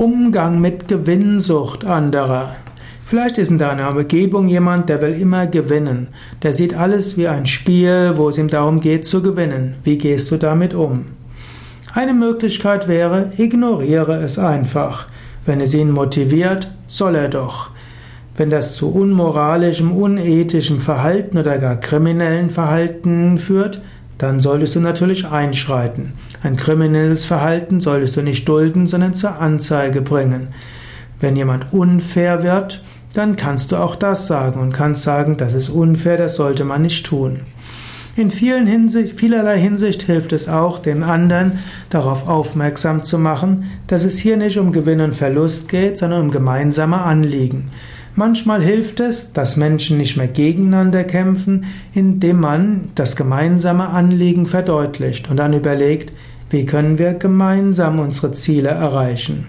Umgang mit Gewinnsucht anderer. Vielleicht ist in deiner Umgebung jemand, der will immer gewinnen. Der sieht alles wie ein Spiel, wo es ihm darum geht zu gewinnen. Wie gehst du damit um? Eine Möglichkeit wäre, ignoriere es einfach. Wenn es ihn motiviert, soll er doch. Wenn das zu unmoralischem, unethischem Verhalten oder gar kriminellen Verhalten führt, dann solltest du natürlich einschreiten. Ein kriminelles Verhalten solltest du nicht dulden, sondern zur Anzeige bringen. Wenn jemand unfair wird, dann kannst du auch das sagen und kannst sagen, das ist unfair, das sollte man nicht tun. In vielen Hinsicht, vielerlei Hinsicht hilft es auch, dem anderen darauf aufmerksam zu machen, dass es hier nicht um Gewinn und Verlust geht, sondern um gemeinsame Anliegen. Manchmal hilft es, dass Menschen nicht mehr gegeneinander kämpfen, indem man das gemeinsame Anliegen verdeutlicht und dann überlegt, wie können wir gemeinsam unsere Ziele erreichen.